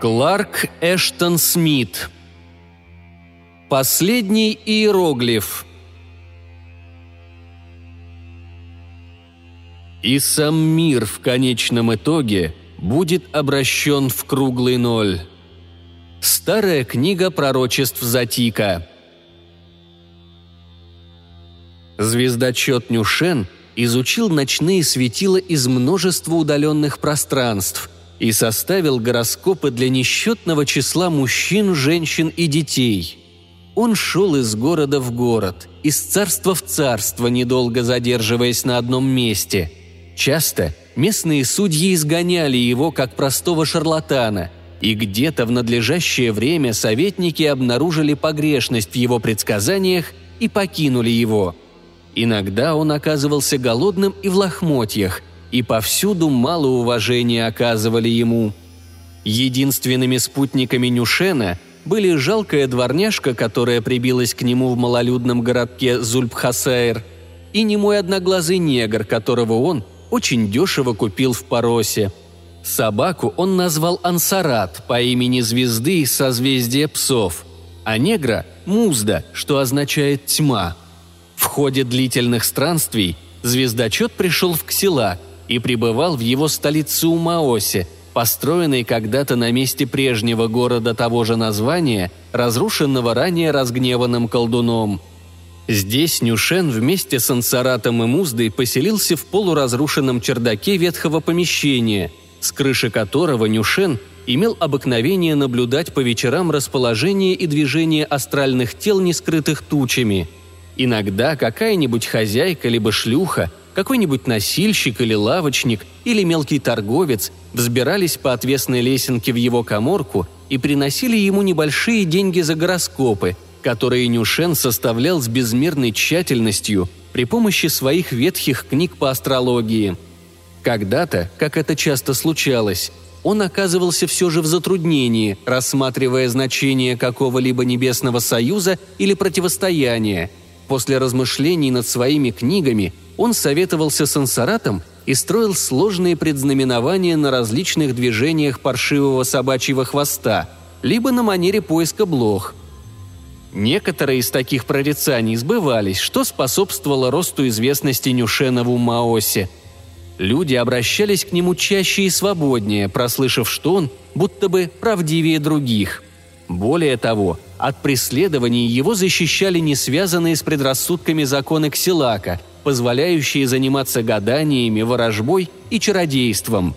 Кларк Эштон Смит Последний иероглиф И сам мир в конечном итоге будет обращен в круглый ноль. Старая книга пророчеств Затика. Звездочет Нюшен изучил ночные светила из множества удаленных пространств – и составил гороскопы для несчетного числа мужчин, женщин и детей. Он шел из города в город, из царства в царство, недолго задерживаясь на одном месте. Часто местные судьи изгоняли его как простого шарлатана, и где-то в надлежащее время советники обнаружили погрешность в его предсказаниях и покинули его. Иногда он оказывался голодным и в лохмотьях, и повсюду мало уважения оказывали ему. Единственными спутниками Нюшена были жалкая дворняжка, которая прибилась к нему в малолюдном городке Зульбхасаир, и немой одноглазый негр, которого он очень дешево купил в Поросе. Собаку он назвал Ансарат по имени звезды из созвездия псов, а негра – Музда, что означает «тьма». В ходе длительных странствий звездочет пришел в Ксила – и пребывал в его столице Умаосе, построенной когда-то на месте прежнего города того же названия, разрушенного ранее разгневанным колдуном. Здесь Нюшен вместе с Ансаратом и Муздой поселился в полуразрушенном чердаке ветхого помещения, с крыши которого Нюшен имел обыкновение наблюдать по вечерам расположение и движение астральных тел, не скрытых тучами. Иногда какая-нибудь хозяйка либо шлюха какой-нибудь носильщик или лавочник или мелкий торговец взбирались по отвесной лесенке в его коморку и приносили ему небольшие деньги за гороскопы, которые Нюшен составлял с безмерной тщательностью при помощи своих ветхих книг по астрологии. Когда-то, как это часто случалось, он оказывался все же в затруднении, рассматривая значение какого-либо небесного союза или противостояния. После размышлений над своими книгами – он советовался с ансаратом и строил сложные предзнаменования на различных движениях паршивого собачьего хвоста, либо на манере поиска блох. Некоторые из таких прорицаний сбывались, что способствовало росту известности Нюшена в Маосе. Люди обращались к нему чаще и свободнее, прослышав, что он будто бы правдивее других. Более того, от преследований его защищали не связанные с предрассудками законы Ксилака – позволяющие заниматься гаданиями, ворожбой и чародейством.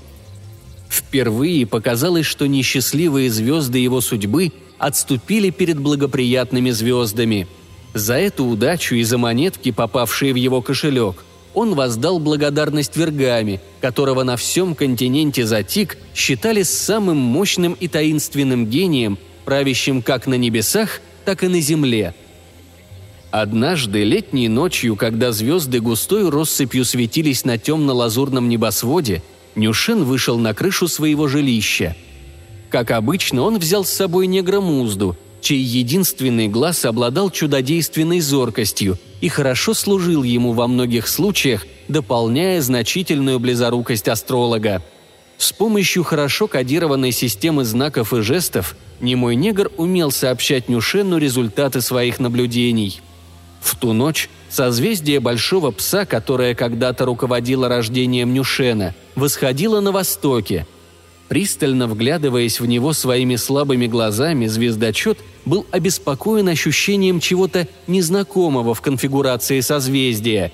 Впервые показалось, что несчастливые звезды его судьбы отступили перед благоприятными звездами. За эту удачу и за монетки, попавшие в его кошелек, он воздал благодарность Вергами, которого на всем континенте Затик считали самым мощным и таинственным гением, правящим как на небесах, так и на земле – Однажды, летней ночью, когда звезды густой россыпью светились на темно-лазурном небосводе, Нюшен вышел на крышу своего жилища. Как обычно, он взял с собой негра Музду, чей единственный глаз обладал чудодейственной зоркостью и хорошо служил ему во многих случаях, дополняя значительную близорукость астролога. С помощью хорошо кодированной системы знаков и жестов немой негр умел сообщать Нюшену результаты своих наблюдений – в ту ночь созвездие Большого Пса, которое когда-то руководило рождением Нюшена, восходило на востоке. Пристально вглядываясь в него своими слабыми глазами, звездочет был обеспокоен ощущением чего-то незнакомого в конфигурации созвездия.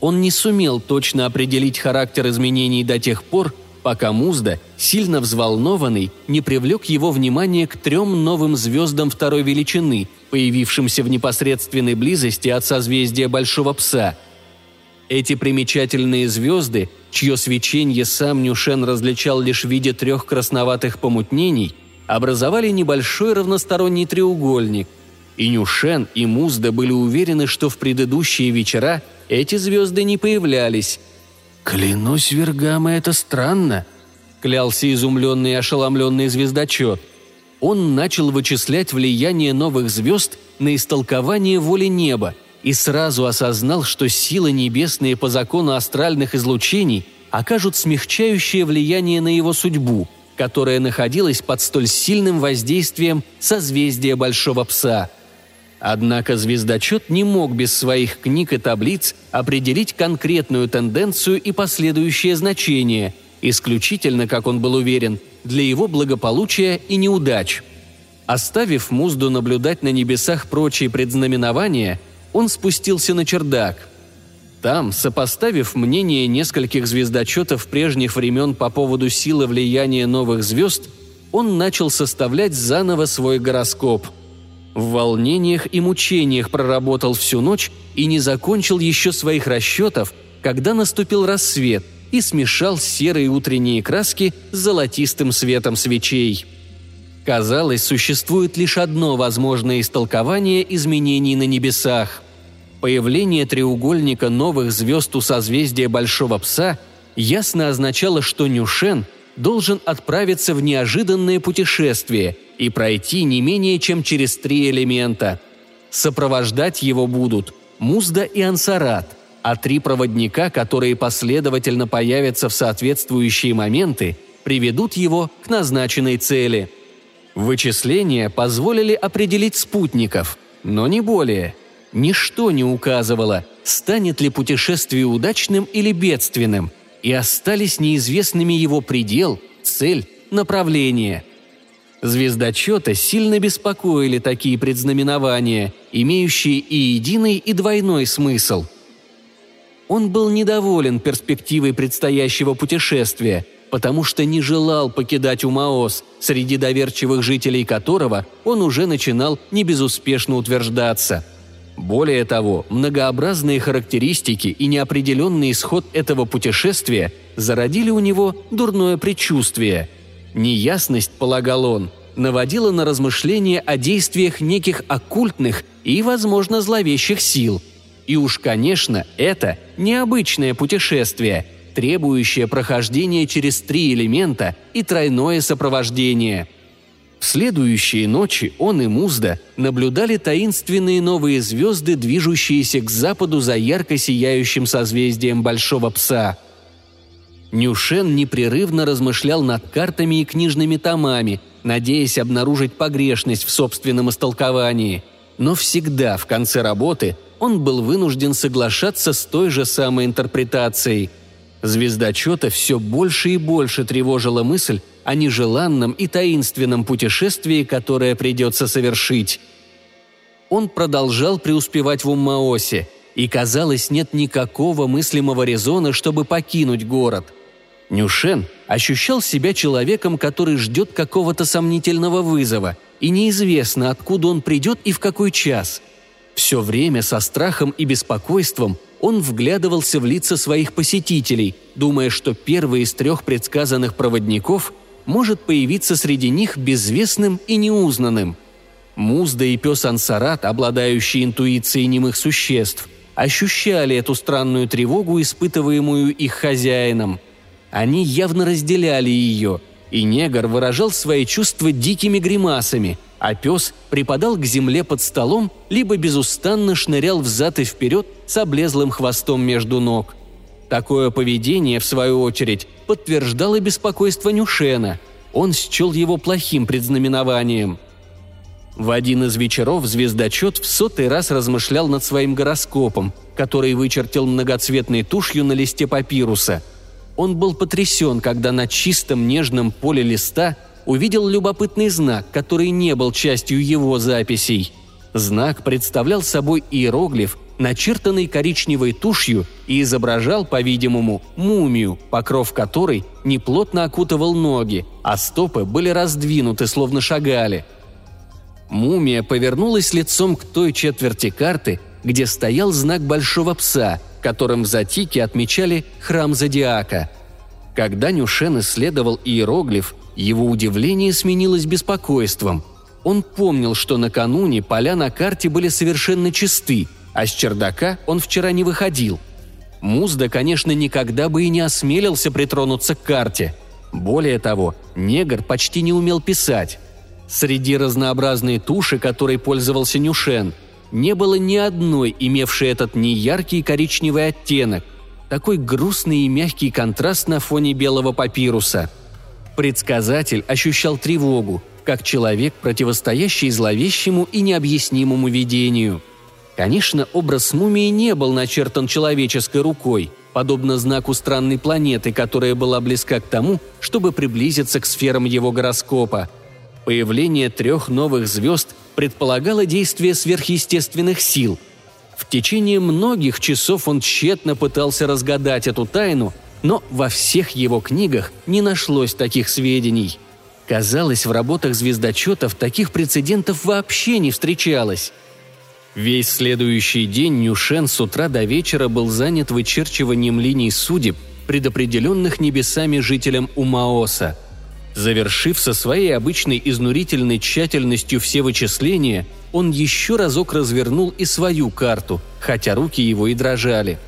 Он не сумел точно определить характер изменений до тех пор, пока Музда, сильно взволнованный, не привлек его внимание к трем новым звездам второй величины, появившимся в непосредственной близости от созвездия Большого Пса. Эти примечательные звезды, чье свечение сам Нюшен различал лишь в виде трех красноватых помутнений, образовали небольшой равносторонний треугольник. И Нюшен, и Музда были уверены, что в предыдущие вечера эти звезды не появлялись, «Клянусь вергам, это странно», — клялся изумленный и ошеломленный звездочет. Он начал вычислять влияние новых звезд на истолкование воли неба и сразу осознал, что силы небесные по закону астральных излучений окажут смягчающее влияние на его судьбу, которая находилась под столь сильным воздействием созвездия Большого Пса. Однако звездочет не мог без своих книг и таблиц определить конкретную тенденцию и последующее значение, исключительно, как он был уверен, для его благополучия и неудач. Оставив Музду наблюдать на небесах прочие предзнаменования, он спустился на чердак – там, сопоставив мнение нескольких звездочетов прежних времен по поводу силы влияния новых звезд, он начал составлять заново свой гороскоп. В волнениях и мучениях проработал всю ночь и не закончил еще своих расчетов, когда наступил рассвет и смешал серые утренние краски с золотистым светом свечей. Казалось, существует лишь одно возможное истолкование изменений на небесах – Появление треугольника новых звезд у созвездия Большого Пса ясно означало, что Нюшен должен отправиться в неожиданное путешествие и пройти не менее чем через три элемента. Сопровождать его будут Музда и Ансарат, а три проводника, которые последовательно появятся в соответствующие моменты, приведут его к назначенной цели. Вычисления позволили определить спутников, но не более – Ничто не указывало, станет ли путешествие удачным или бедственным, и остались неизвестными его предел, цель, направление. Звездочета сильно беспокоили такие предзнаменования, имеющие и единый, и двойной смысл. Он был недоволен перспективой предстоящего путешествия, потому что не желал покидать Умаос, среди доверчивых жителей которого он уже начинал небезуспешно утверждаться – более того, многообразные характеристики и неопределенный исход этого путешествия зародили у него дурное предчувствие. Неясность, полагал он, наводила на размышления о действиях неких оккультных и, возможно, зловещих сил. И уж, конечно, это необычное путешествие, требующее прохождения через три элемента и тройное сопровождение – в следующие ночи он и Музда наблюдали таинственные новые звезды, движущиеся к западу за ярко сияющим созвездием Большого Пса. Нюшен непрерывно размышлял над картами и книжными томами, надеясь обнаружить погрешность в собственном истолковании. Но всегда в конце работы он был вынужден соглашаться с той же самой интерпретацией. Звездочета все больше и больше тревожила мысль, о нежеланном и таинственном путешествии, которое придется совершить. Он продолжал преуспевать в Уммаосе, и, казалось, нет никакого мыслимого резона, чтобы покинуть город. Нюшен ощущал себя человеком, который ждет какого-то сомнительного вызова, и неизвестно, откуда он придет и в какой час. Все время со страхом и беспокойством он вглядывался в лица своих посетителей, думая, что первый из трех предсказанных проводников – может появиться среди них безвестным и неузнанным. Музда и пес Ансарат, обладающие интуицией немых существ, ощущали эту странную тревогу, испытываемую их хозяином. Они явно разделяли ее, и негр выражал свои чувства дикими гримасами, а пес припадал к земле под столом, либо безустанно шнырял взад и вперед с облезлым хвостом между ног – Такое поведение, в свою очередь, подтверждало беспокойство Нюшена. Он счел его плохим предзнаменованием. В один из вечеров звездочет в сотый раз размышлял над своим гороскопом, который вычертил многоцветной тушью на листе папируса. Он был потрясен, когда на чистом нежном поле листа увидел любопытный знак, который не был частью его записей. Знак представлял собой иероглиф, начертанный коричневой тушью и изображал, по-видимому, мумию, покров которой неплотно окутывал ноги, а стопы были раздвинуты, словно шагали. Мумия повернулась лицом к той четверти карты, где стоял знак большого пса, которым в Затике отмечали храм Зодиака. Когда Нюшен исследовал иероглиф, его удивление сменилось беспокойством. Он помнил, что накануне поля на карте были совершенно чисты, а с чердака он вчера не выходил. Музда, конечно, никогда бы и не осмелился притронуться к карте. Более того, негр почти не умел писать. Среди разнообразной туши, которой пользовался Нюшен, не было ни одной, имевшей этот неяркий коричневый оттенок, такой грустный и мягкий контраст на фоне белого папируса. Предсказатель ощущал тревогу, как человек, противостоящий зловещему и необъяснимому видению. Конечно, образ мумии не был начертан человеческой рукой, подобно знаку странной планеты, которая была близка к тому, чтобы приблизиться к сферам его гороскопа. Появление трех новых звезд предполагало действие сверхъестественных сил. В течение многих часов он тщетно пытался разгадать эту тайну, но во всех его книгах не нашлось таких сведений – Казалось, в работах звездочетов таких прецедентов вообще не встречалось. Весь следующий день Нюшен с утра до вечера был занят вычерчиванием линий судеб, предопределенных небесами жителям Умаоса. Завершив со своей обычной изнурительной тщательностью все вычисления, он еще разок развернул и свою карту, хотя руки его и дрожали.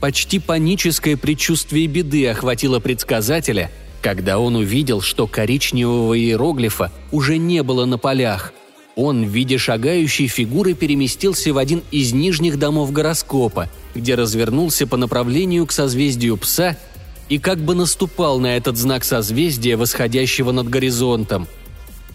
Почти паническое предчувствие беды охватило предсказателя – когда он увидел, что коричневого иероглифа уже не было на полях, он в виде шагающей фигуры переместился в один из нижних домов гороскопа, где развернулся по направлению к созвездию пса и как бы наступал на этот знак созвездия, восходящего над горизонтом.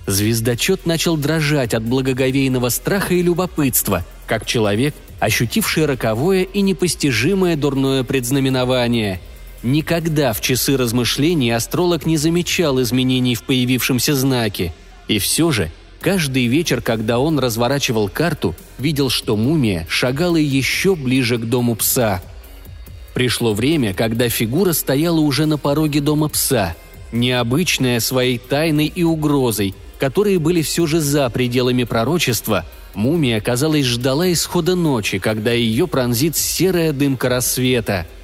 Звездочет начал дрожать от благоговейного страха и любопытства, как человек, ощутивший роковое и непостижимое дурное предзнаменование – Никогда в часы размышлений астролог не замечал изменений в появившемся знаке. И все же, каждый вечер, когда он разворачивал карту, видел, что мумия шагала еще ближе к дому пса. Пришло время, когда фигура стояла уже на пороге дома пса, необычная своей тайной и угрозой, которые были все же за пределами пророчества, мумия, казалось, ждала исхода ночи, когда ее пронзит серая дымка рассвета –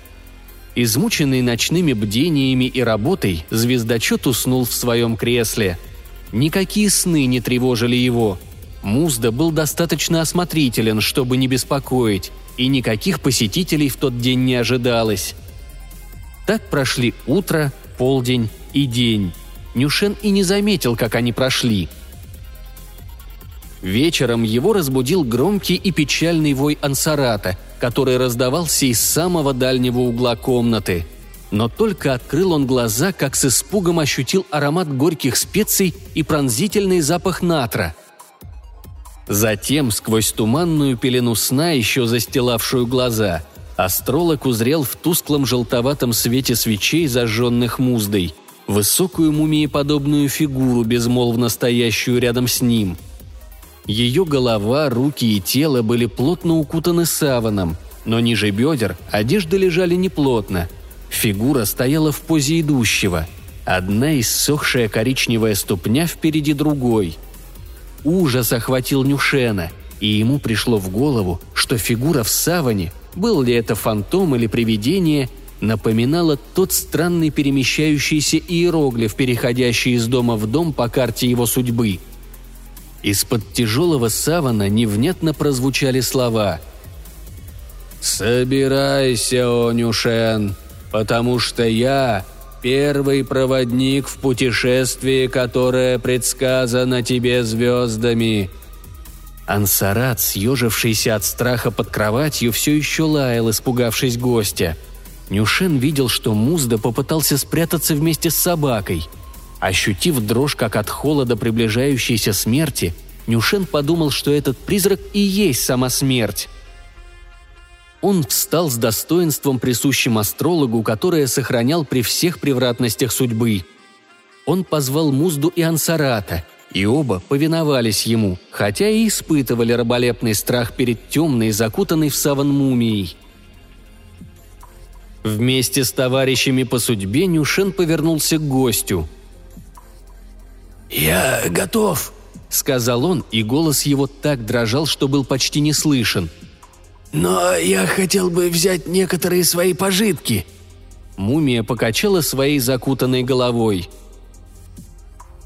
Измученный ночными бдениями и работой, звездочет уснул в своем кресле. Никакие сны не тревожили его. Музда был достаточно осмотрителен, чтобы не беспокоить, и никаких посетителей в тот день не ожидалось. Так прошли утро, полдень и день. Нюшен и не заметил, как они прошли. Вечером его разбудил громкий и печальный вой ансарата – который раздавался из самого дальнего угла комнаты. Но только открыл он глаза, как с испугом ощутил аромат горьких специй и пронзительный запах натра. Затем, сквозь туманную пелену сна, еще застилавшую глаза, астролог узрел в тусклом желтоватом свете свечей, зажженных муздой, высокую мумиеподобную фигуру, безмолвно стоящую рядом с ним – ее голова, руки и тело были плотно укутаны саваном, но ниже бедер одежды лежали неплотно. Фигура стояла в позе идущего. Одна иссохшая коричневая ступня впереди другой. Ужас охватил Нюшена, и ему пришло в голову, что фигура в саване, был ли это фантом или привидение, напоминала тот странный перемещающийся иероглиф, переходящий из дома в дом по карте его судьбы – из-под тяжелого савана невнятно прозвучали слова «Собирайся, Онюшен, потому что я первый проводник в путешествии, которое предсказано тебе звездами». Ансарат, съежившийся от страха под кроватью, все еще лаял, испугавшись гостя. Нюшен видел, что Музда попытался спрятаться вместе с собакой – Ощутив дрожь, как от холода приближающейся смерти, Нюшен подумал, что этот призрак и есть сама смерть. Он встал с достоинством, присущим астрологу, которое сохранял при всех превратностях судьбы. Он позвал Музду и Ансарата, и оба повиновались ему, хотя и испытывали раболепный страх перед темной, закутанной в саван мумией. Вместе с товарищами по судьбе Нюшен повернулся к гостю – «Я готов», — сказал он, и голос его так дрожал, что был почти не слышен. «Но я хотел бы взять некоторые свои пожитки». Мумия покачала своей закутанной головой.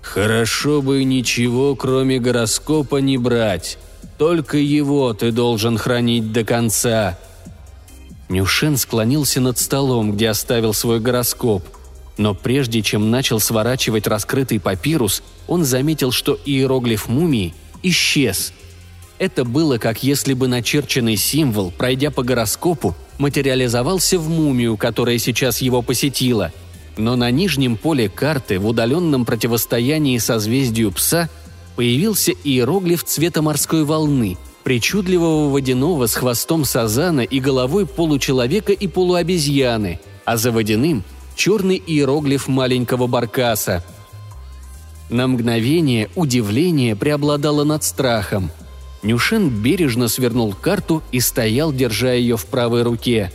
«Хорошо бы ничего, кроме гороскопа, не брать. Только его ты должен хранить до конца». Нюшен склонился над столом, где оставил свой гороскоп — но прежде чем начал сворачивать раскрытый папирус, он заметил, что иероглиф мумии исчез. Это было как если бы начерченный символ, пройдя по гороскопу, материализовался в мумию, которая сейчас его посетила. Но на нижнем поле карты в удаленном противостоянии созвездию пса появился иероглиф цвета морской волны, причудливого водяного с хвостом сазана и головой получеловека и полуобезьяны, а за водяным – черный иероглиф маленького баркаса. На мгновение удивление преобладало над страхом. Нюшен бережно свернул карту и стоял, держа ее в правой руке.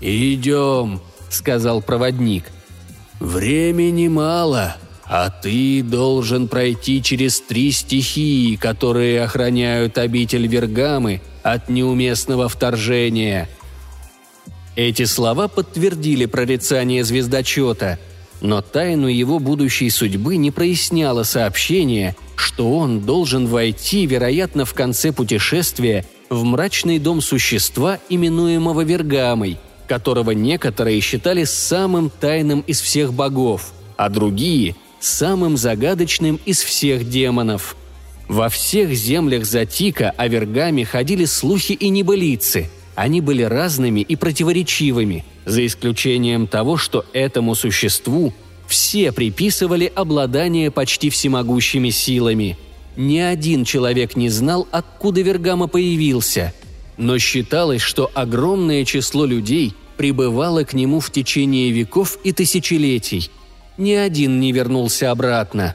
«Идем», сказал проводник. «Времени мало, а ты должен пройти через три стихии, которые охраняют обитель Вергамы от неуместного вторжения». Эти слова подтвердили прорицание звездочета, но тайну его будущей судьбы не проясняло сообщение, что он должен войти, вероятно, в конце путешествия в мрачный дом существа, именуемого Вергамой – которого некоторые считали самым тайным из всех богов, а другие – самым загадочным из всех демонов. Во всех землях Затика о Вергаме ходили слухи и небылицы. Они были разными и противоречивыми, за исключением того, что этому существу все приписывали обладание почти всемогущими силами. Ни один человек не знал, откуда Вергама появился – но считалось, что огромное число людей пребывала к нему в течение веков и тысячелетий. Ни один не вернулся обратно.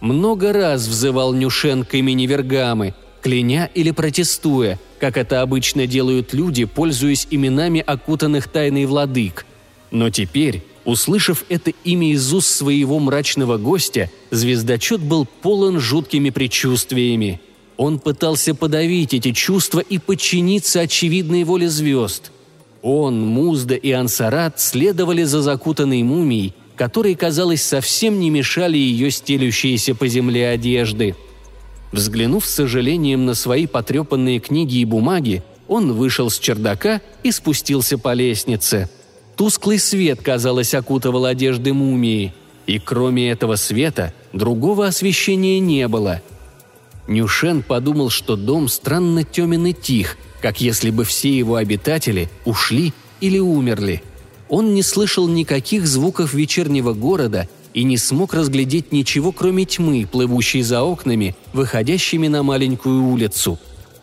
Много раз взывал Нюшен к имени Вергамы, кляня или протестуя, как это обычно делают люди, пользуясь именами окутанных тайной владык. Но теперь, услышав это имя из уст своего мрачного гостя, звездочет был полон жуткими предчувствиями. Он пытался подавить эти чувства и подчиниться очевидной воле звезд – он, Музда и Ансарат следовали за закутанной мумией, которые, казалось, совсем не мешали ее стелющиеся по земле одежды. Взглянув с сожалением на свои потрепанные книги и бумаги, он вышел с чердака и спустился по лестнице. Тусклый свет, казалось, окутывал одежды мумии, и кроме этого света другого освещения не было. Нюшен подумал, что дом странно темен и тих, как если бы все его обитатели ушли или умерли. Он не слышал никаких звуков вечернего города и не смог разглядеть ничего, кроме тьмы, плывущей за окнами, выходящими на маленькую улицу.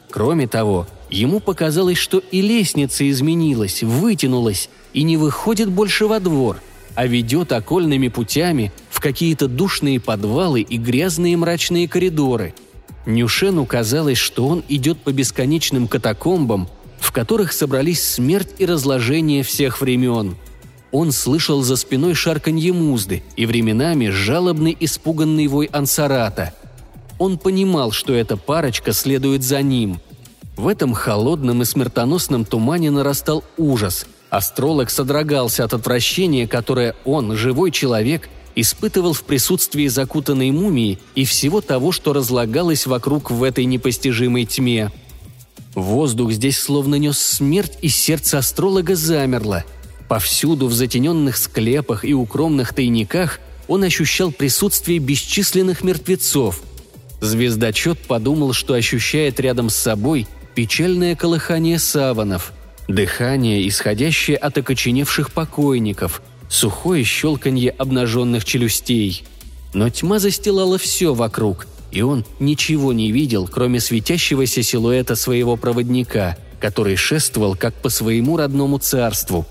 Кроме того, ему показалось, что и лестница изменилась, вытянулась и не выходит больше во двор, а ведет окольными путями в какие-то душные подвалы и грязные мрачные коридоры – Нюшену казалось, что он идет по бесконечным катакомбам, в которых собрались смерть и разложение всех времен. Он слышал за спиной шарканье музды и временами жалобный испуганный вой ансарата. Он понимал, что эта парочка следует за ним. В этом холодном и смертоносном тумане нарастал ужас. Астролог содрогался от отвращения, которое он, живой человек, испытывал в присутствии закутанной мумии и всего того, что разлагалось вокруг в этой непостижимой тьме. Воздух здесь словно нес смерть, и сердце астролога замерло. Повсюду в затененных склепах и укромных тайниках он ощущал присутствие бесчисленных мертвецов. Звездочет подумал, что ощущает рядом с собой печальное колыхание саванов, дыхание, исходящее от окоченевших покойников – сухое щелканье обнаженных челюстей. Но тьма застилала все вокруг, и он ничего не видел, кроме светящегося силуэта своего проводника, который шествовал как по своему родному царству.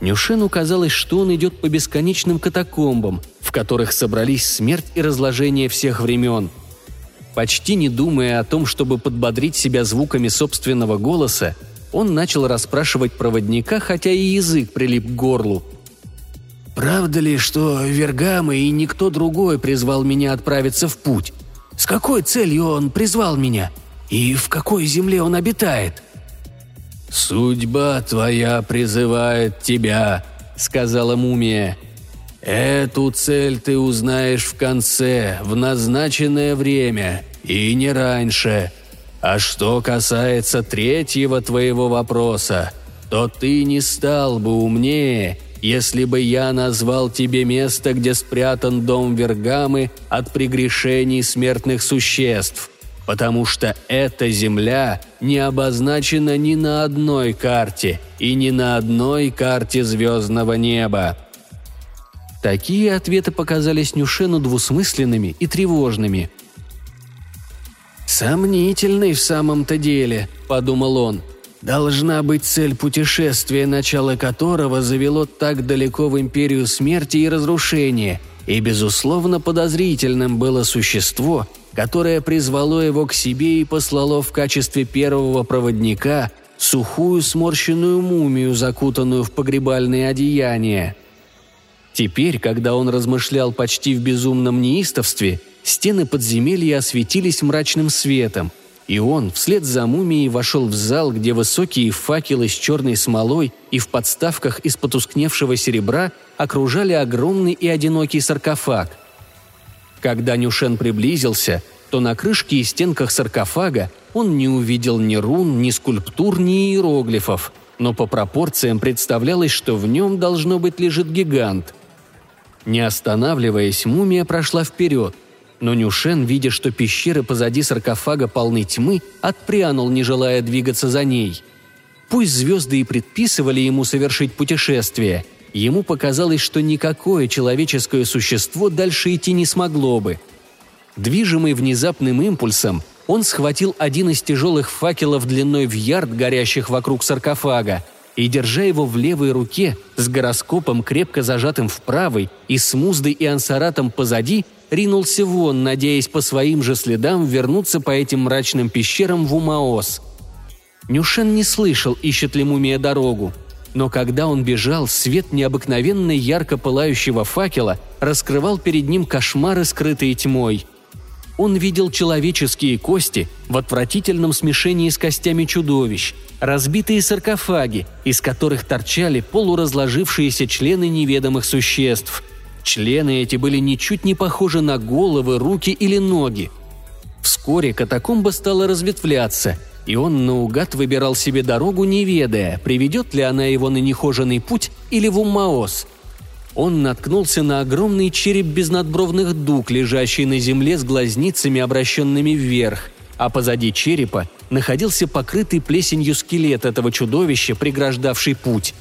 Нюшену казалось, что он идет по бесконечным катакомбам, в которых собрались смерть и разложение всех времен. Почти не думая о том, чтобы подбодрить себя звуками собственного голоса, он начал расспрашивать проводника, хотя и язык прилип к горлу – Правда ли, что Вергама и никто другой призвал меня отправиться в путь? С какой целью он призвал меня? И в какой земле он обитает?» «Судьба твоя призывает тебя», — сказала мумия. «Эту цель ты узнаешь в конце, в назначенное время, и не раньше. А что касается третьего твоего вопроса, то ты не стал бы умнее если бы я назвал тебе место, где спрятан дом Вергамы от прегрешений смертных существ, потому что эта земля не обозначена ни на одной карте и ни на одной карте звездного неба. Такие ответы показались Нюшену двусмысленными и тревожными. «Сомнительный в самом-то деле», — подумал он. «Должна быть цель путешествия, начало которого завело так далеко в империю смерти и разрушения, и, безусловно, подозрительным было существо, которое призвало его к себе и послало в качестве первого проводника сухую сморщенную мумию, закутанную в погребальные одеяния. Теперь, когда он размышлял почти в безумном неистовстве, стены подземелья осветились мрачным светом, и он вслед за мумией вошел в зал, где высокие факелы с черной смолой и в подставках из потускневшего серебра окружали огромный и одинокий саркофаг. Когда Нюшен приблизился, то на крышке и стенках саркофага он не увидел ни рун, ни скульптур, ни иероглифов, но по пропорциям представлялось, что в нем должно быть лежит гигант – не останавливаясь, мумия прошла вперед, но Нюшен, видя, что пещеры позади саркофага полны тьмы, отпрянул, не желая двигаться за ней. Пусть звезды и предписывали ему совершить путешествие, ему показалось, что никакое человеческое существо дальше идти не смогло бы. Движимый внезапным импульсом, он схватил один из тяжелых факелов длиной в ярд, горящих вокруг саркофага – и, держа его в левой руке, с гороскопом крепко зажатым в правой и с муздой и ансаратом позади, ринулся вон, надеясь по своим же следам вернуться по этим мрачным пещерам в Умаос. Нюшен не слышал, ищет ли мумия дорогу. Но когда он бежал, свет необыкновенно ярко пылающего факела раскрывал перед ним кошмары, скрытые тьмой – он видел человеческие кости в отвратительном смешении с костями чудовищ, разбитые саркофаги, из которых торчали полуразложившиеся члены неведомых существ. Члены эти были ничуть не похожи на головы, руки или ноги. Вскоре катакомба стала разветвляться, и он наугад выбирал себе дорогу, не ведая, приведет ли она его на нехоженный путь или в Уммаос – он наткнулся на огромный череп без надбровных дуг, лежащий на земле с глазницами, обращенными вверх, а позади черепа находился покрытый плесенью скелет этого чудовища, преграждавший путь.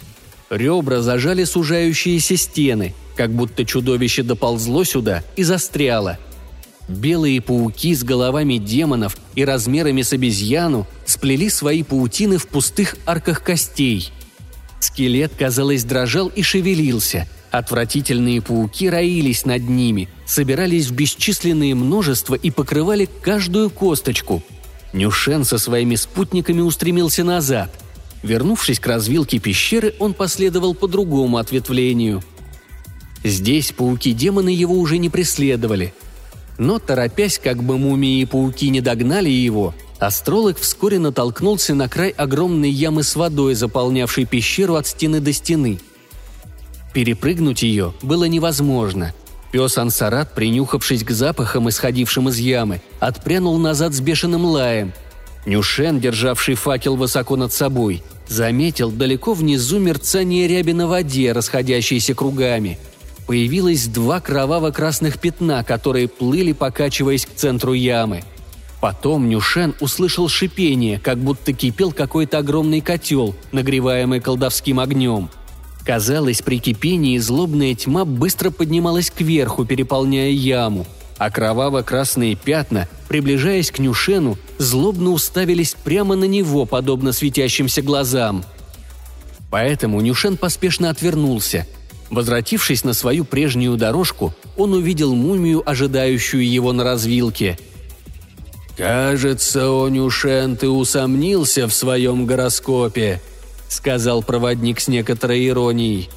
Ребра зажали сужающиеся стены, как будто чудовище доползло сюда и застряло. Белые пауки с головами демонов и размерами с обезьяну сплели свои паутины в пустых арках костей. Скелет, казалось, дрожал и шевелился – Отвратительные пауки роились над ними, собирались в бесчисленные множества и покрывали каждую косточку. Нюшен со своими спутниками устремился назад. Вернувшись к развилке пещеры, он последовал по другому ответвлению. Здесь пауки-демоны его уже не преследовали. Но, торопясь, как бы мумии и пауки не догнали его, астролог вскоре натолкнулся на край огромной ямы с водой, заполнявшей пещеру от стены до стены – Перепрыгнуть ее было невозможно. Пес Ансарат, принюхавшись к запахам, исходившим из ямы, отпрянул назад с бешеным лаем. Нюшен, державший факел высоко над собой, заметил далеко внизу мерцание ряби на воде, расходящейся кругами. Появилось два кроваво-красных пятна, которые плыли, покачиваясь к центру ямы. Потом Нюшен услышал шипение, как будто кипел какой-то огромный котел, нагреваемый колдовским огнем – Казалось, при кипении злобная тьма быстро поднималась кверху, переполняя яму, а кроваво-красные пятна, приближаясь к Нюшену, злобно уставились прямо на него, подобно светящимся глазам. Поэтому Нюшен поспешно отвернулся. Возвратившись на свою прежнюю дорожку, он увидел мумию, ожидающую его на развилке. «Кажется, о Нюшен, ты усомнился в своем гороскопе», — сказал проводник с некоторой иронией.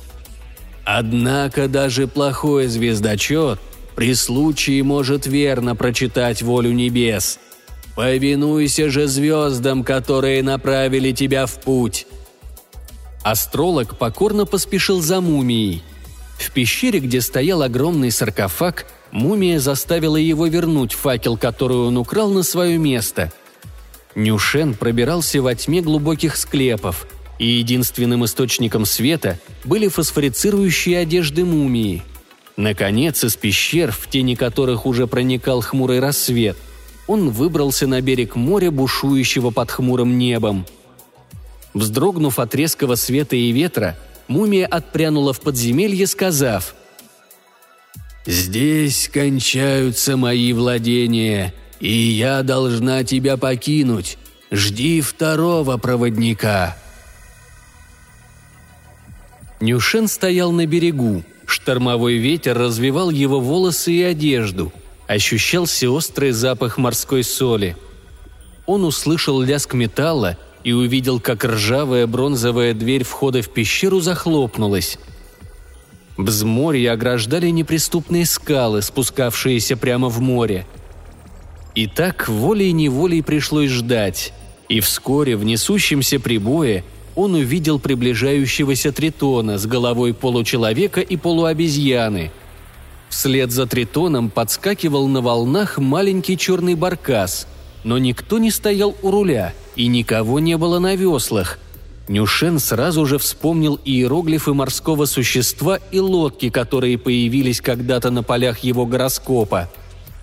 «Однако даже плохой звездочет при случае может верно прочитать волю небес. Повинуйся же звездам, которые направили тебя в путь». Астролог покорно поспешил за мумией. В пещере, где стоял огромный саркофаг, мумия заставила его вернуть факел, который он украл на свое место. Нюшен пробирался во тьме глубоких склепов – и единственным источником света были фосфорицирующие одежды мумии. Наконец, из пещер, в тени которых уже проникал хмурый рассвет, он выбрался на берег моря, бушующего под хмурым небом. Вздрогнув от резкого света и ветра, мумия отпрянула в подземелье, сказав «Здесь кончаются мои владения, и я должна тебя покинуть. Жди второго проводника». Нюшен стоял на берегу. Штормовой ветер развивал его волосы и одежду. Ощущался острый запах морской соли. Он услышал лязг металла и увидел, как ржавая бронзовая дверь входа в пещеру захлопнулась. Взморье ограждали неприступные скалы, спускавшиеся прямо в море. И так волей-неволей пришлось ждать. И вскоре в несущемся прибое он увидел приближающегося тритона с головой получеловека и полуобезьяны. Вслед за тритоном подскакивал на волнах маленький черный баркас, но никто не стоял у руля и никого не было на веслах. Нюшен сразу же вспомнил иероглифы морского существа и лодки, которые появились когда-то на полях его гороскопа.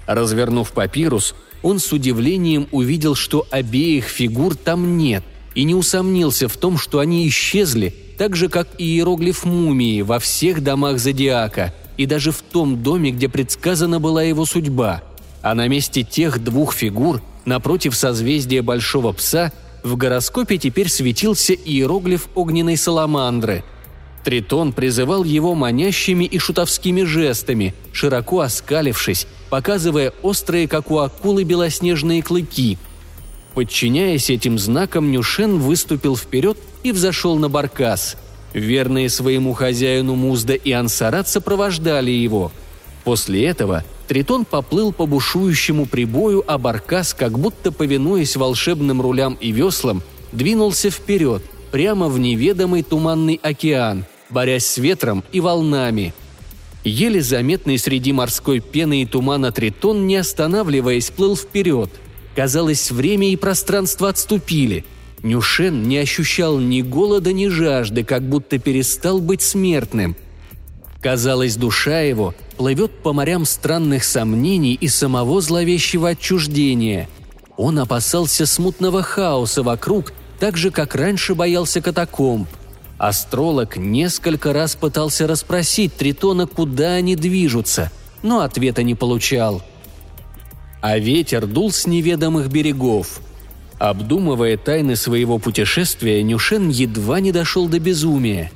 Развернув папирус, он с удивлением увидел, что обеих фигур там нет и не усомнился в том, что они исчезли, так же, как и иероглиф мумии во всех домах Зодиака, и даже в том доме, где предсказана была его судьба. А на месте тех двух фигур, напротив созвездия Большого Пса, в гороскопе теперь светился иероглиф огненной саламандры. Тритон призывал его манящими и шутовскими жестами, широко оскалившись, показывая острые, как у акулы, белоснежные клыки – Подчиняясь этим знакам, Нюшен выступил вперед и взошел на баркас. Верные своему хозяину Музда и Ансарат сопровождали его. После этого Тритон поплыл по бушующему прибою, а баркас, как будто повинуясь волшебным рулям и веслам, двинулся вперед, прямо в неведомый туманный океан, борясь с ветром и волнами. Еле заметный среди морской пены и тумана Тритон, не останавливаясь, плыл вперед – Казалось, время и пространство отступили. Нюшен не ощущал ни голода, ни жажды, как будто перестал быть смертным. Казалось, душа его плывет по морям странных сомнений и самого зловещего отчуждения. Он опасался смутного хаоса вокруг, так же, как раньше боялся катакомб. Астролог несколько раз пытался расспросить Тритона, куда они движутся, но ответа не получал – а ветер дул с неведомых берегов. Обдумывая тайны своего путешествия, Нюшен едва не дошел до безумия.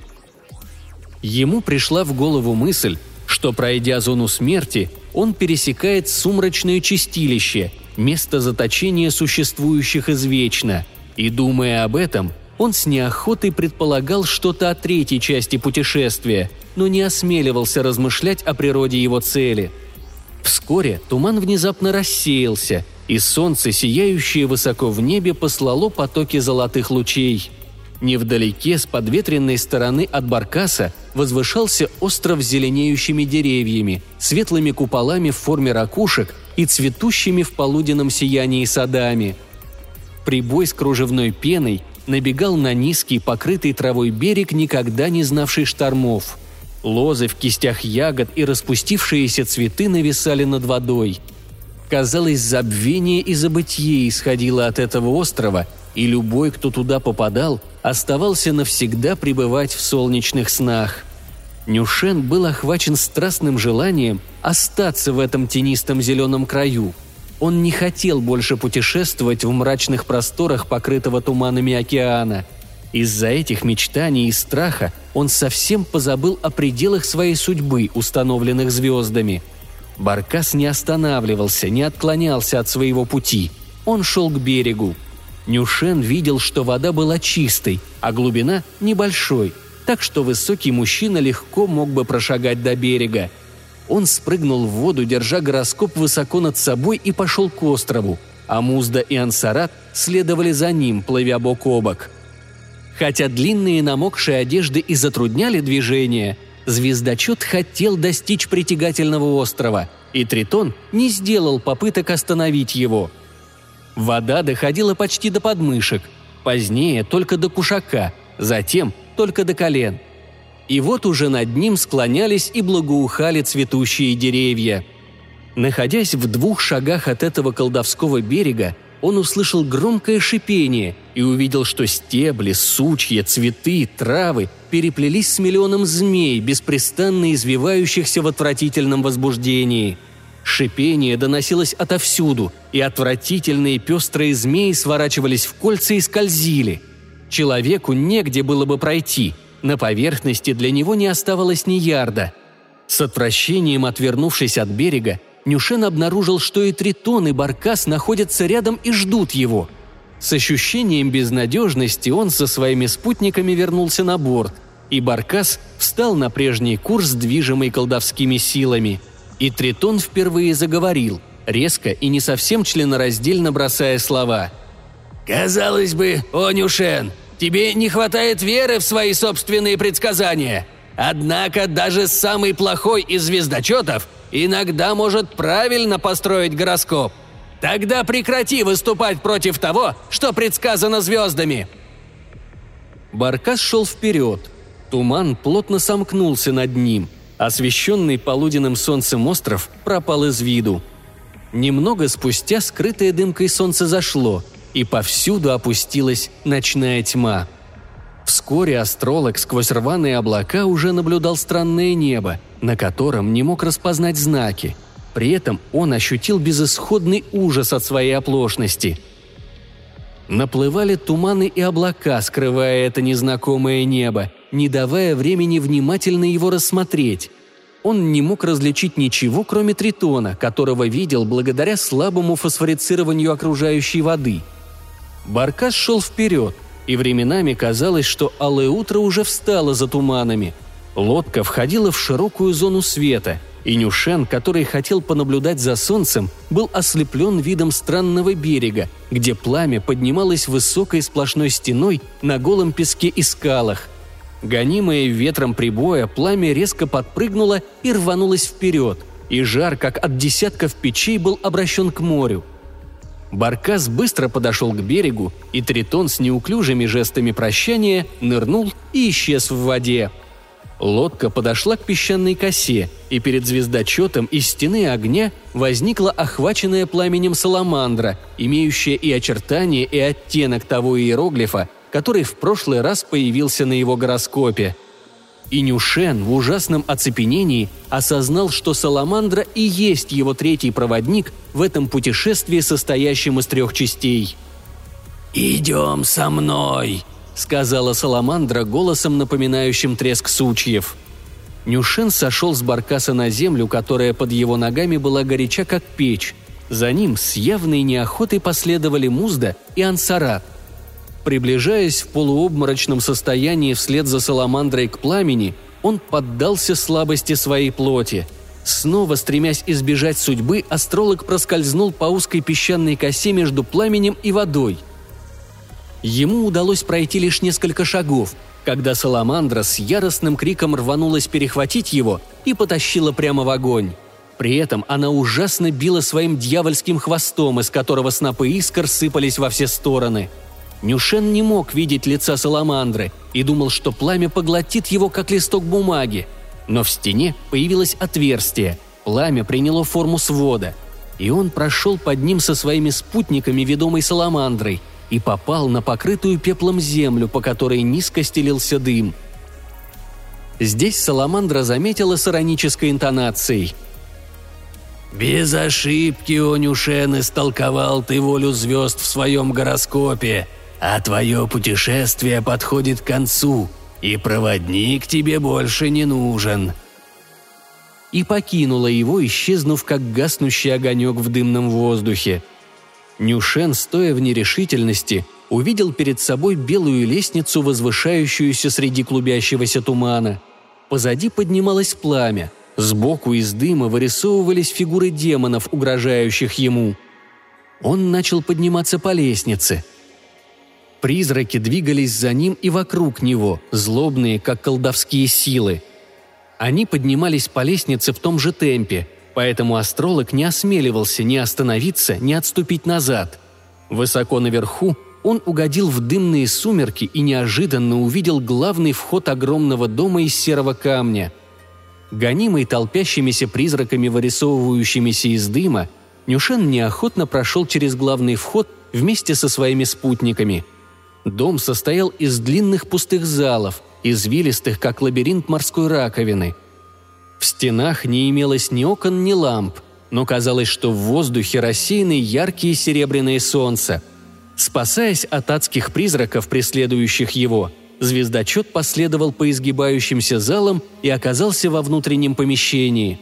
Ему пришла в голову мысль, что, пройдя зону смерти, он пересекает сумрачное чистилище, место заточения существующих извечно, и, думая об этом, он с неохотой предполагал что-то о третьей части путешествия, но не осмеливался размышлять о природе его цели – Вскоре туман внезапно рассеялся, и солнце, сияющее высоко в небе, послало потоки золотых лучей. Невдалеке, с подветренной стороны от Баркаса, возвышался остров с зеленеющими деревьями, светлыми куполами в форме ракушек и цветущими в полуденном сиянии садами. Прибой с кружевной пеной набегал на низкий, покрытый травой берег, никогда не знавший штормов – Лозы в кистях ягод и распустившиеся цветы нависали над водой. Казалось, забвение и забытье исходило от этого острова, и любой, кто туда попадал, оставался навсегда пребывать в солнечных снах. Нюшен был охвачен страстным желанием остаться в этом тенистом зеленом краю. Он не хотел больше путешествовать в мрачных просторах, покрытого туманами океана – из-за этих мечтаний и страха он совсем позабыл о пределах своей судьбы, установленных звездами. Баркас не останавливался, не отклонялся от своего пути. Он шел к берегу. Нюшен видел, что вода была чистой, а глубина – небольшой, так что высокий мужчина легко мог бы прошагать до берега. Он спрыгнул в воду, держа гороскоп высоко над собой и пошел к острову, а Музда и Ансарат следовали за ним, плывя бок о бок – Хотя длинные намокшие одежды и затрудняли движение, звездочет хотел достичь притягательного острова, и Тритон не сделал попыток остановить его. Вода доходила почти до подмышек, позднее только до кушака, затем только до колен. И вот уже над ним склонялись и благоухали цветущие деревья. Находясь в двух шагах от этого колдовского берега, он услышал громкое шипение и увидел, что стебли, сучья, цветы, травы переплелись с миллионом змей, беспрестанно извивающихся в отвратительном возбуждении. Шипение доносилось отовсюду, и отвратительные пестрые змеи сворачивались в кольца и скользили. Человеку негде было бы пройти, на поверхности для него не оставалось ни ярда. С отвращением отвернувшись от берега, Нюшен обнаружил, что и Тритон, и Баркас находятся рядом и ждут его. С ощущением безнадежности он со своими спутниками вернулся на борт, и Баркас встал на прежний курс, движимый колдовскими силами. И Тритон впервые заговорил, резко и не совсем членораздельно бросая слова. «Казалось бы, о Нюшен, тебе не хватает веры в свои собственные предсказания. Однако даже самый плохой из звездочетов – иногда может правильно построить гороскоп. Тогда прекрати выступать против того, что предсказано звездами!» Баркас шел вперед. Туман плотно сомкнулся над ним. Освещенный полуденным солнцем остров пропал из виду. Немного спустя скрытое дымкой солнце зашло, и повсюду опустилась ночная тьма. Вскоре астролог сквозь рваные облака уже наблюдал странное небо – на котором не мог распознать знаки. При этом он ощутил безысходный ужас от своей оплошности. Наплывали туманы и облака, скрывая это незнакомое небо, не давая времени внимательно его рассмотреть. Он не мог различить ничего, кроме тритона, которого видел благодаря слабому фосфорицированию окружающей воды. Баркас шел вперед, и временами казалось, что алое утро уже встало за туманами – Лодка входила в широкую зону света, и Нюшен, который хотел понаблюдать за солнцем, был ослеплен видом странного берега, где пламя поднималось высокой сплошной стеной на голом песке и скалах. Гонимое ветром прибоя, пламя резко подпрыгнуло и рванулось вперед, и жар, как от десятков печей, был обращен к морю. Баркас быстро подошел к берегу, и Тритон с неуклюжими жестами прощания нырнул и исчез в воде – Лодка подошла к песчаной косе, и перед звездочетом из стены огня возникла охваченная пламенем саламандра, имеющая и очертания, и оттенок того иероглифа, который в прошлый раз появился на его гороскопе. И Нюшен в ужасном оцепенении осознал, что Саламандра и есть его третий проводник в этом путешествии, состоящем из трех частей. «Идем со мной!» сказала Саламандра голосом, напоминающим треск сучьев. Нюшен сошел с баркаса на землю, которая под его ногами была горяча, как печь. За ним с явной неохотой последовали Музда и Ансарат. Приближаясь в полуобморочном состоянии вслед за Саламандрой к пламени, он поддался слабости своей плоти. Снова стремясь избежать судьбы, астролог проскользнул по узкой песчаной косе между пламенем и водой – Ему удалось пройти лишь несколько шагов, когда Саламандра с яростным криком рванулась перехватить его и потащила прямо в огонь. При этом она ужасно била своим дьявольским хвостом, из которого снопы искр сыпались во все стороны. Нюшен не мог видеть лица Саламандры и думал, что пламя поглотит его, как листок бумаги. Но в стене появилось отверстие, пламя приняло форму свода, и он прошел под ним со своими спутниками, ведомой Саламандрой, и попал на покрытую пеплом землю, по которой низко стелился дым. Здесь Саламандра заметила с иронической интонацией. «Без ошибки, Онюшен, истолковал ты волю звезд в своем гороскопе, а твое путешествие подходит к концу, и проводник тебе больше не нужен», и покинула его, исчезнув как гаснущий огонек в дымном воздухе – Нюшен, стоя в нерешительности, увидел перед собой белую лестницу, возвышающуюся среди клубящегося тумана. Позади поднималось пламя. Сбоку из дыма вырисовывались фигуры демонов, угрожающих ему. Он начал подниматься по лестнице. Призраки двигались за ним и вокруг него, злобные, как колдовские силы. Они поднимались по лестнице в том же темпе – поэтому астролог не осмеливался ни остановиться, ни отступить назад. Высоко наверху он угодил в дымные сумерки и неожиданно увидел главный вход огромного дома из серого камня. Гонимый толпящимися призраками, вырисовывающимися из дыма, Нюшен неохотно прошел через главный вход вместе со своими спутниками. Дом состоял из длинных пустых залов, извилистых, как лабиринт морской раковины. В стенах не имелось ни окон, ни ламп, но казалось, что в воздухе рассеяны яркие серебряные солнца. Спасаясь от адских призраков, преследующих его, звездочет последовал по изгибающимся залам и оказался во внутреннем помещении.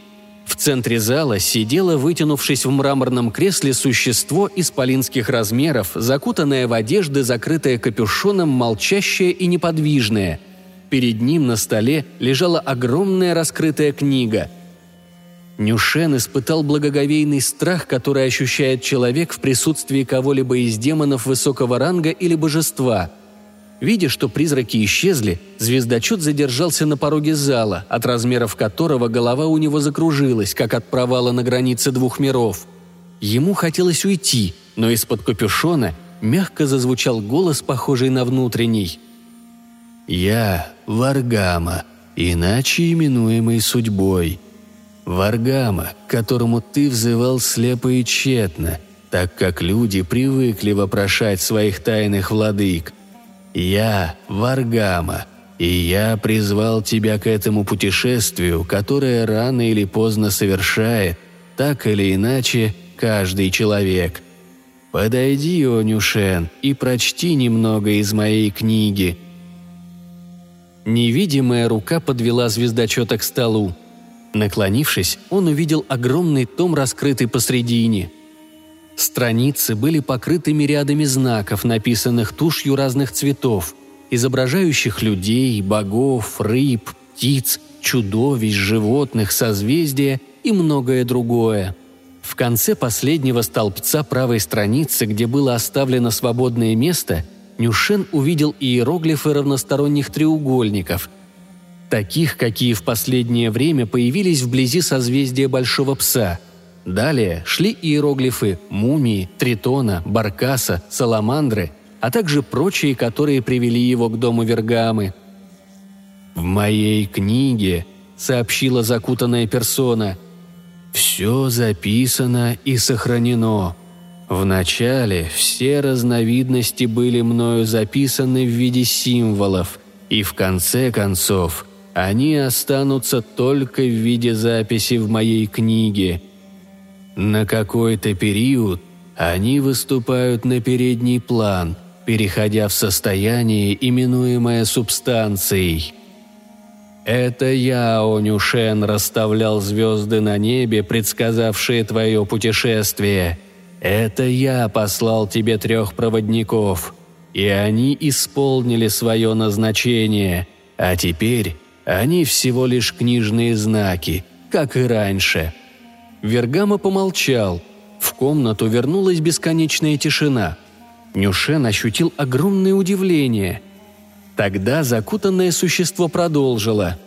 В центре зала сидело, вытянувшись в мраморном кресле, существо исполинских размеров, закутанное в одежды, закрытое капюшоном, молчащее и неподвижное. Перед ним на столе лежала огромная раскрытая книга. Нюшен испытал благоговейный страх, который ощущает человек в присутствии кого-либо из демонов высокого ранга или божества – Видя, что призраки исчезли, звездочет задержался на пороге зала, от размеров которого голова у него закружилась, как от провала на границе двух миров. Ему хотелось уйти, но из-под капюшона мягко зазвучал голос, похожий на внутренний. «Я Варгама, иначе именуемый судьбой. Варгама, к которому ты взывал слепо и тщетно, так как люди привыкли вопрошать своих тайных владык, «Я Варгама, и я призвал тебя к этому путешествию, которое рано или поздно совершает, так или иначе, каждый человек. Подойди, Онюшен, и прочти немного из моей книги». Невидимая рука подвела звездочета к столу. Наклонившись, он увидел огромный том, раскрытый посредине – Страницы были покрыты рядами знаков, написанных тушью разных цветов, изображающих людей, богов, рыб, птиц, чудовищ, животных, созвездия и многое другое. В конце последнего столбца правой страницы, где было оставлено свободное место, Нюшен увидел иероглифы равносторонних треугольников, таких, какие в последнее время появились вблизи созвездия Большого Пса – Далее шли иероглифы мумии, тритона, баркаса, саламандры, а также прочие, которые привели его к дому Вергамы. «В моей книге», — сообщила закутанная персона, — «все записано и сохранено. Вначале все разновидности были мною записаны в виде символов, и в конце концов они останутся только в виде записи в моей книге — на какой-то период они выступают на передний план, переходя в состояние, именуемое субстанцией. Это я, Онюшен, расставлял звезды на небе, предсказавшие твое путешествие. Это я послал тебе трех проводников, и они исполнили свое назначение, а теперь они всего лишь книжные знаки, как и раньше – Вергама помолчал. В комнату вернулась бесконечная тишина. Нюшен ощутил огромное удивление. Тогда закутанное существо продолжило.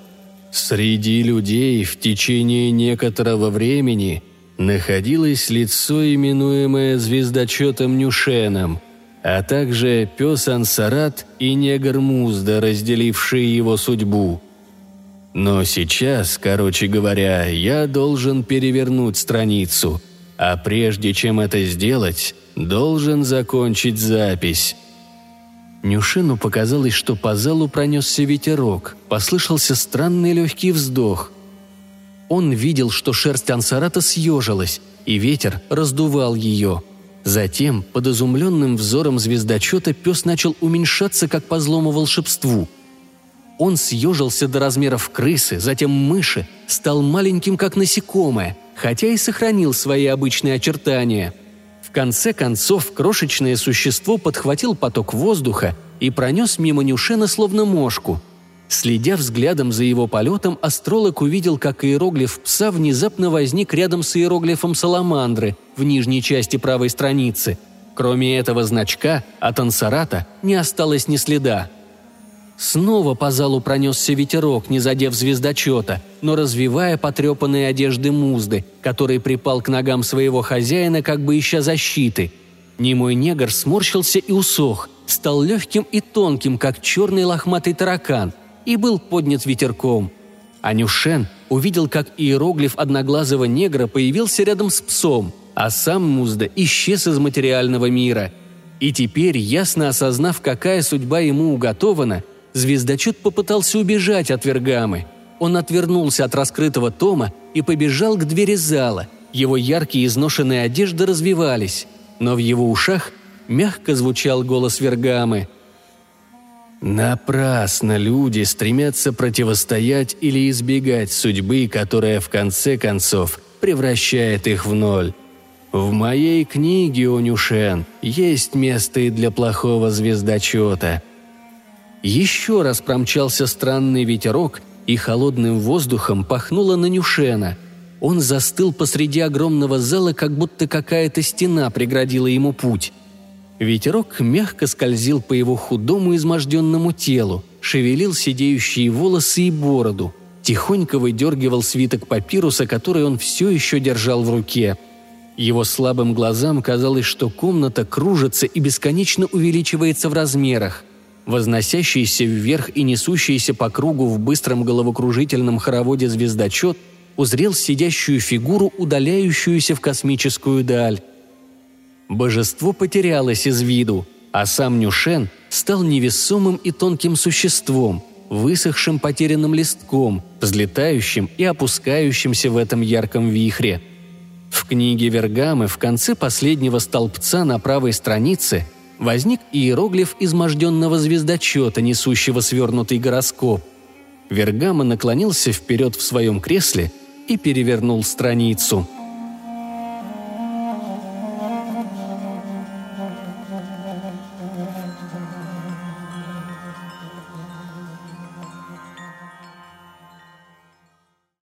«Среди людей в течение некоторого времени находилось лицо, именуемое звездочетом Нюшеном, а также пес Ансарат и негр Музда, разделившие его судьбу – но сейчас, короче говоря, я должен перевернуть страницу, а прежде чем это сделать, должен закончить запись. Нюшину показалось, что по залу пронесся ветерок, послышался странный легкий вздох. Он видел, что шерсть ансарата съежилась, и ветер раздувал ее. Затем, под изумленным взором звездочета, пес начал уменьшаться, как по злому волшебству – он съежился до размеров крысы, затем мыши, стал маленьким, как насекомое, хотя и сохранил свои обычные очертания. В конце концов, крошечное существо подхватил поток воздуха и пронес мимо Нюшена словно мошку. Следя взглядом за его полетом, астролог увидел, как иероглиф пса внезапно возник рядом с иероглифом саламандры в нижней части правой страницы. Кроме этого значка, от ансарата не осталось ни следа – Снова по залу пронесся ветерок, не задев звездочета, но развивая потрепанные одежды Музды, который припал к ногам своего хозяина, как бы ища защиты. Немой негр сморщился и усох, стал легким и тонким, как черный лохматый таракан, и был поднят ветерком. Анюшен увидел, как иероглиф одноглазого негра появился рядом с псом, а сам Музда исчез из материального мира – И теперь, ясно осознав, какая судьба ему уготована, звездочет попытался убежать от Вергамы. Он отвернулся от раскрытого тома и побежал к двери зала. Его яркие изношенные одежды развивались, но в его ушах мягко звучал голос Вергамы. «Напрасно люди стремятся противостоять или избегать судьбы, которая в конце концов превращает их в ноль. В моей книге, Онюшен, есть место и для плохого звездочета. Еще раз промчался странный ветерок, и холодным воздухом пахнуло на Нюшена. Он застыл посреди огромного зала, как будто какая-то стена преградила ему путь. Ветерок мягко скользил по его худому изможденному телу, шевелил сидеющие волосы и бороду, тихонько выдергивал свиток папируса, который он все еще держал в руке – его слабым глазам казалось, что комната кружится и бесконечно увеличивается в размерах. Возносящийся вверх и несущийся по кругу в быстром головокружительном хороводе звездочет узрел сидящую фигуру, удаляющуюся в космическую даль. Божество потерялось из виду, а сам Нюшен стал невесомым и тонким существом, высохшим потерянным листком, взлетающим и опускающимся в этом ярком вихре – в книге Вергамы в конце последнего столбца на правой странице возник иероглиф изможденного звездочета, несущего свернутый гороскоп. Вергама наклонился вперед в своем кресле и перевернул страницу –